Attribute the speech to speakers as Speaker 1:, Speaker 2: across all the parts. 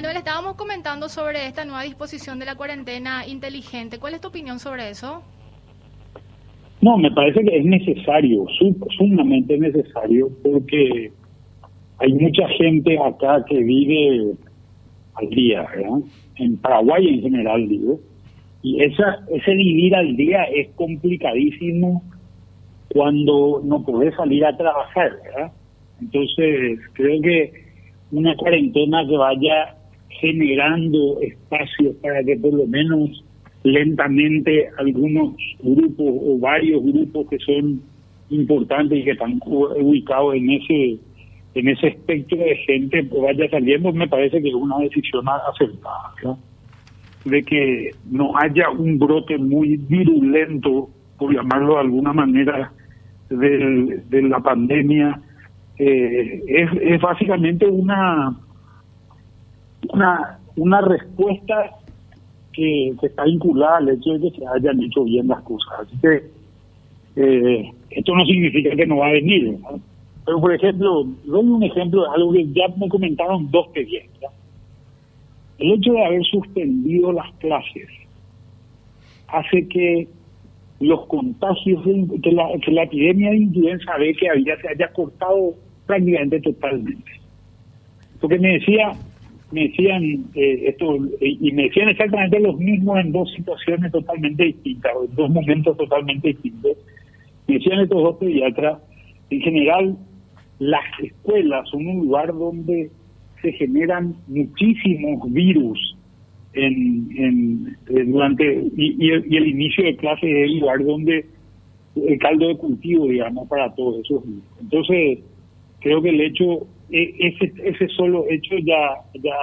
Speaker 1: Manuel, estábamos comentando sobre esta nueva disposición de la cuarentena inteligente. ¿Cuál es tu opinión sobre eso?
Speaker 2: No, me parece que es necesario, sumamente necesario, porque hay mucha gente acá que vive al día, ¿verdad? En Paraguay en general, digo. Y esa, ese vivir al día es complicadísimo cuando no podés salir a trabajar, ¿verdad? Entonces, creo que una cuarentena que vaya generando espacios para que por lo menos lentamente algunos grupos o varios grupos que son importantes y que están ubicados en ese en ese espectro de gente pues vaya saliendo. Me parece que es una decisión acertada de que no haya un brote muy virulento por llamarlo de alguna manera de, de la pandemia. Eh, es básicamente una una una respuesta que, está vinculada al hecho de que se hayan hecho bien las cosas. Así que eh, esto no significa que no va a venir. Pero, por ejemplo, doy un ejemplo de algo que ya me comentaron dos que El hecho de haber suspendido las clases hace que los contagios, que la, que la epidemia de influenza ve que había se haya cortado prácticamente totalmente. Porque me decía me decían eh, esto y me decían exactamente los mismos en dos situaciones totalmente distintas, en dos momentos totalmente distintos. Me decían estos dos pediatras, en general las escuelas son un lugar donde se generan muchísimos virus en, en, eh, durante y, el, inicio de clase es el lugar donde el caldo de cultivo, digamos, para todos esos virus. Entonces, creo que el hecho e, ese, ese solo hecho ya, ya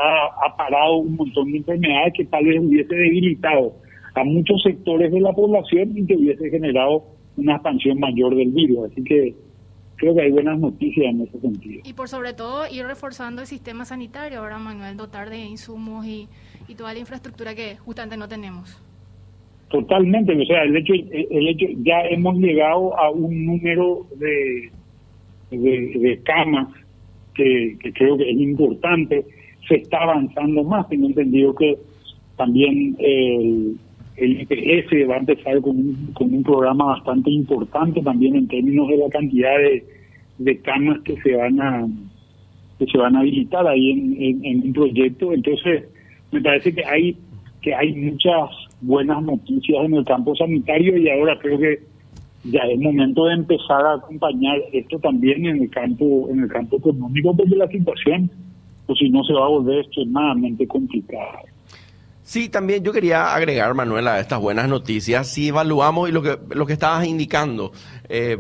Speaker 2: ha, parado un montón de enfermedades que tal vez hubiese debilitado a muchos sectores de la población y que hubiese generado una expansión mayor del virus. Así que creo que hay buenas noticias en ese sentido.
Speaker 1: Y por sobre todo ir reforzando el sistema sanitario, ahora Manuel, dotar de insumos y, y toda la infraestructura que justamente no tenemos.
Speaker 2: Totalmente, o sea, el hecho, el hecho ya hemos llegado a un número de, de, camas que, creo que es importante. Se está avanzando más. Tengo entendido que también el, el va a empezar con un, con un programa bastante importante también en términos de la cantidad de, de camas que se van a que se van a habilitar ahí en, en, un proyecto. Entonces, me parece que hay que hay muchas buenas noticias en el campo sanitario y ahora creo que ya es momento de empezar a acompañar esto también en el campo en el campo económico porque la situación pues si no se va a volver extremadamente complicada.
Speaker 3: Sí, también yo quería agregar, Manuela, a estas buenas noticias. Si evaluamos y lo que, lo que estabas indicando, eh,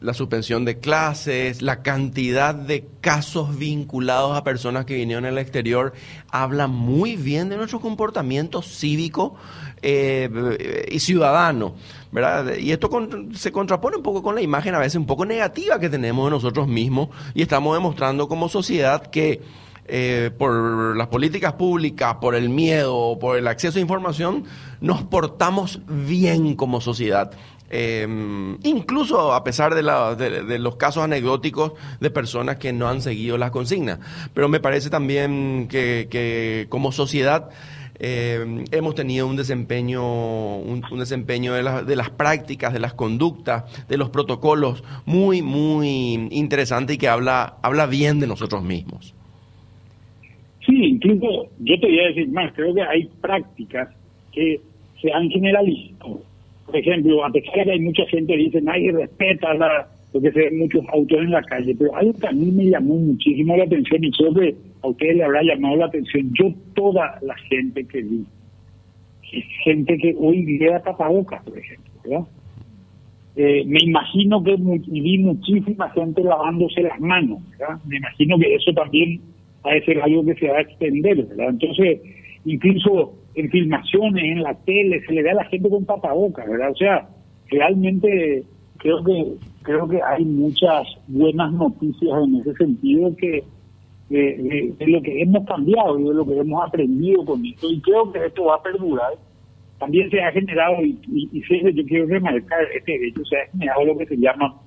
Speaker 3: la suspensión de clases, la cantidad de casos vinculados a personas que vinieron al exterior, habla muy bien de nuestro comportamiento cívico eh, y ciudadano. ¿verdad? Y esto se contrapone un poco con la imagen a veces un poco negativa que tenemos de nosotros mismos y estamos demostrando como sociedad que eh, por las políticas públicas, por el miedo, por el acceso a información, nos portamos bien como sociedad. Em, incluso a pesar de, de, los casos anecdóticos de personas que no han seguido las consignas. Pero me parece también que, que como sociedad eh, hemos tenido un desempeño, un, desempeño de, de, las prácticas, de las conductas, de los protocolos muy, muy interesante y que habla, habla bien de nosotros mismos.
Speaker 2: Incluso yo te voy a decir más, creo que hay prácticas que se han generalizado. Por ejemplo, a pesar de que hay mucha gente que dice nadie respeta la, porque se ven muchos autos en la calle, pero algo que a mí me llamó muchísimo la atención y creo que a ustedes le habrá llamado la atención, yo toda la gente que vi, gente que hoy lleva tapabocas, por ejemplo, ¿verdad? Eh, me imagino que vi muchísima gente lavándose las manos, ¿verdad? Me imagino que eso también a ser algo que se va a extender, ¿verdad? Entonces, incluso en filmaciones, en la tele, se le ve a la gente con tapabocas, ¿verdad? O sea, realmente creo que creo que hay muchas buenas noticias en ese sentido que de, lo que hemos cambiado y de lo que hemos aprendido con esto y creo que esto va a perdurar también se ha generado y, y, yo quiero remarcar este hecho se ha generado lo que se llama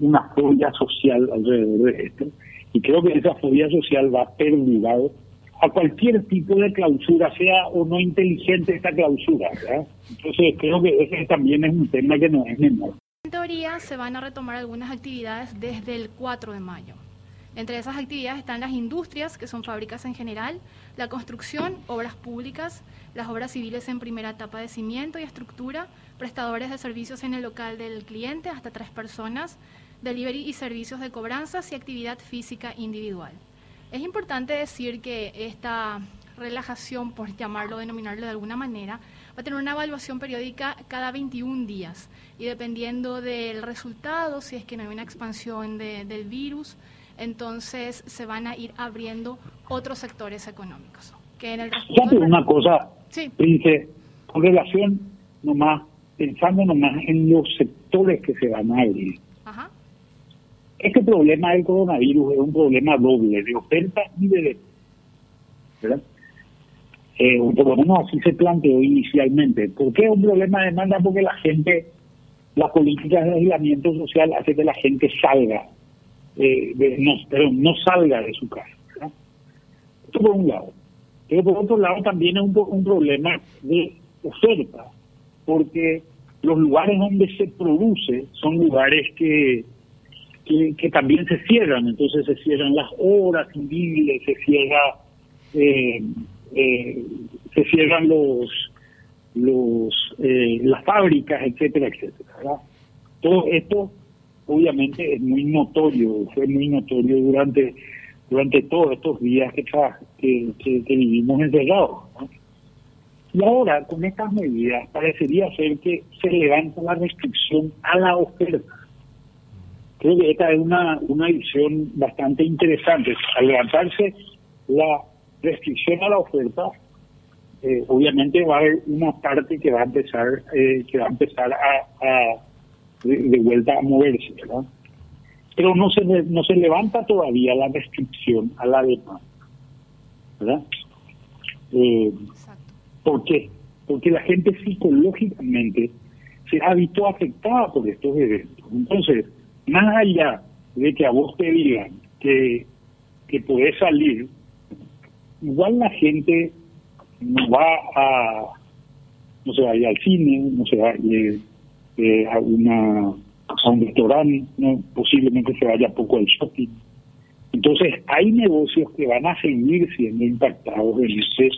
Speaker 2: una fobia social alrededor de esto y creo que esa fobia social va a perdurar a cualquier tipo de clausura, sea o no inteligente esta clausura. ¿verdad? Entonces creo que ese también es un tema que no es menor.
Speaker 1: En teoría se van a retomar algunas actividades desde el 4 de mayo. Entre esas actividades están las industrias, que son fábricas en general, la construcción, obras públicas, las obras civiles en primera etapa de cimiento y estructura, prestadores de servicios en el local del cliente, hasta tres personas, delivery y servicios de cobranzas y actividad física individual. Es importante decir que esta relajación, por llamarlo, denominarlo de alguna manera, va a tener una evaluación periódica cada 21 días y dependiendo del resultado, si es que no hay una expansión del virus, entonces se van a ir abriendo otros sectores económicos.
Speaker 2: Que en el una cosa, sí. con relación nomás, pensando nomás en los sectores que se van a abrir. Este problema del coronavirus es un problema doble, de oferta y de demanda. ¿verdad? Eh, por lo menos así se planteó inicialmente. ¿Por qué es un problema de demanda? Porque la gente, la política de aislamiento social hace que la gente salga eh, no, pero no salga de su casa. Esto por un lado. Pero por otro lado también es un, un problema de oferta, porque los lugares donde se produce son lugares que, que, también se cierran, entonces se cierran las horas civiles, se cierra eh, eh, se cierran los los las fábricas, etcétera, etcétera. Todo esto obviamente es muy notorio, fue muy notorio durante durante todos estos días que, que, que, vivimos encerrados. Y ahora, con estas medidas, parecería ser que se levanta la restricción a la oferta. Creo que esta es una, una visión bastante interesante. Al levantarse la restricción a la oferta, eh, obviamente va a haber una parte que va a empezar, eh, que va a empezar a de, vuelta a moverse, ¿verdad? Pero no se, no se levanta todavía la restricción a la demanda, ¿verdad? Eh, ¿Por qué? Porque la gente psicológicamente se ha visto afectada por estos eventos. Entonces, más allá de que a vos te digan que, que podés salir, igual la gente no va a, no se va a ir al cine, no se va a ir eh, a, una, a un restaurante, ¿no? posiblemente se vaya poco al shopping. Entonces, hay negocios que van a seguir siendo impactados en ese,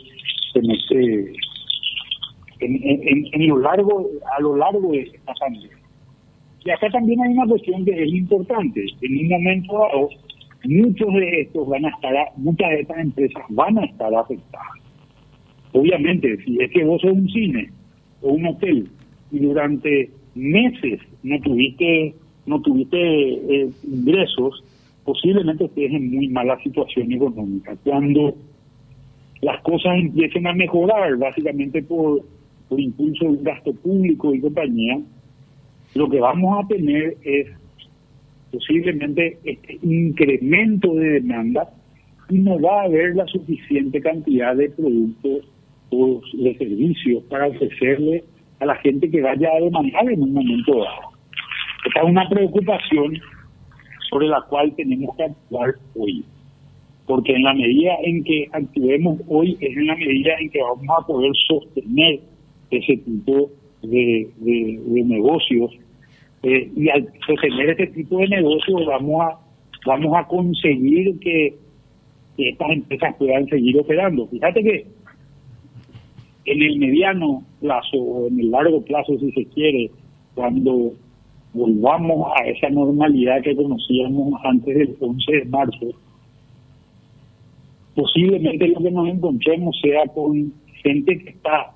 Speaker 2: en ese, en, en, lo largo, a lo largo de esta pandemia. Y acá también hay una cuestión que es importante. En un momento dado, muchos de estos van a estar, muchas de estas empresas van a estar afectadas. Obviamente, si es que vos sos un cine o un hotel y durante meses no tuviste no tuviste eh, ingresos, posiblemente estés en muy mala situación económica. Cuando las cosas empiecen a mejorar, básicamente por, por impulso de un gasto público y compañía, lo que vamos a tener es posiblemente este incremento de demanda y no va a haber la suficiente cantidad de productos o de servicios para ofrecerle a la gente que vaya a demandar en un momento dado. Esta es una preocupación sobre la cual tenemos que actuar hoy. Porque en la medida en que actuemos hoy es en la medida en que vamos a poder sostener ese tipo de, de, negocios. Eh, y al sostener ese tipo de negocios vamos a, vamos a conseguir que, que estas empresas puedan seguir operando. Fíjate que en el mediano plazo o en el largo plazo, si se quiere, cuando volvamos a esa normalidad que conocíamos antes del 11 de marzo, posiblemente lo que nos encontremos sea con gente que está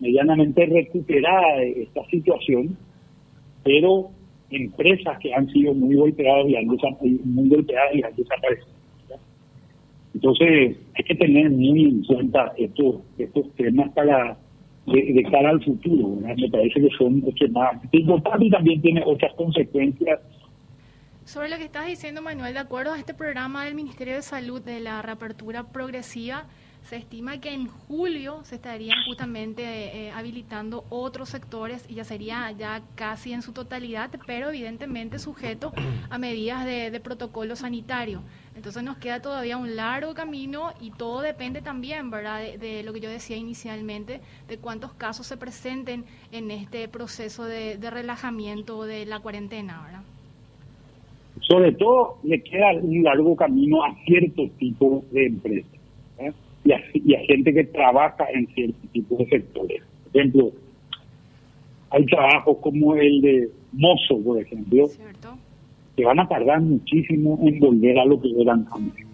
Speaker 2: medianamente recuperada de esta situación, pero empresas que han sido muy golpeadas y han, muy desaparecido. Entonces, hay que tener muy en cuenta estos, estos temas para de, cara al futuro. Me parece que son extremadamente importantes y también tiene otras consecuencias.
Speaker 1: Sobre lo que estás diciendo, Manuel, de acuerdo a este programa del Ministerio de Salud de la reapertura progresiva, Se estima que en julio se estarían justamente eh, habilitando otros sectores y ya sería ya casi en su totalidad, pero evidentemente sujeto a medidas de, protocolo sanitario. Entonces nos queda todavía un largo camino y todo depende también, ¿verdad?, de, lo que yo decía inicialmente, de cuántos casos se presenten en este proceso de, relajamiento de la cuarentena, ¿verdad?
Speaker 2: Sobre todo le queda un largo camino a cierto tipo de empresas ¿eh? Y, a, gente que trabaja en cierto tipo de sectores. Por ejemplo, hay trabajos como el de mozo, por ejemplo, que van a tardar muchísimo en volver a lo que eran antes.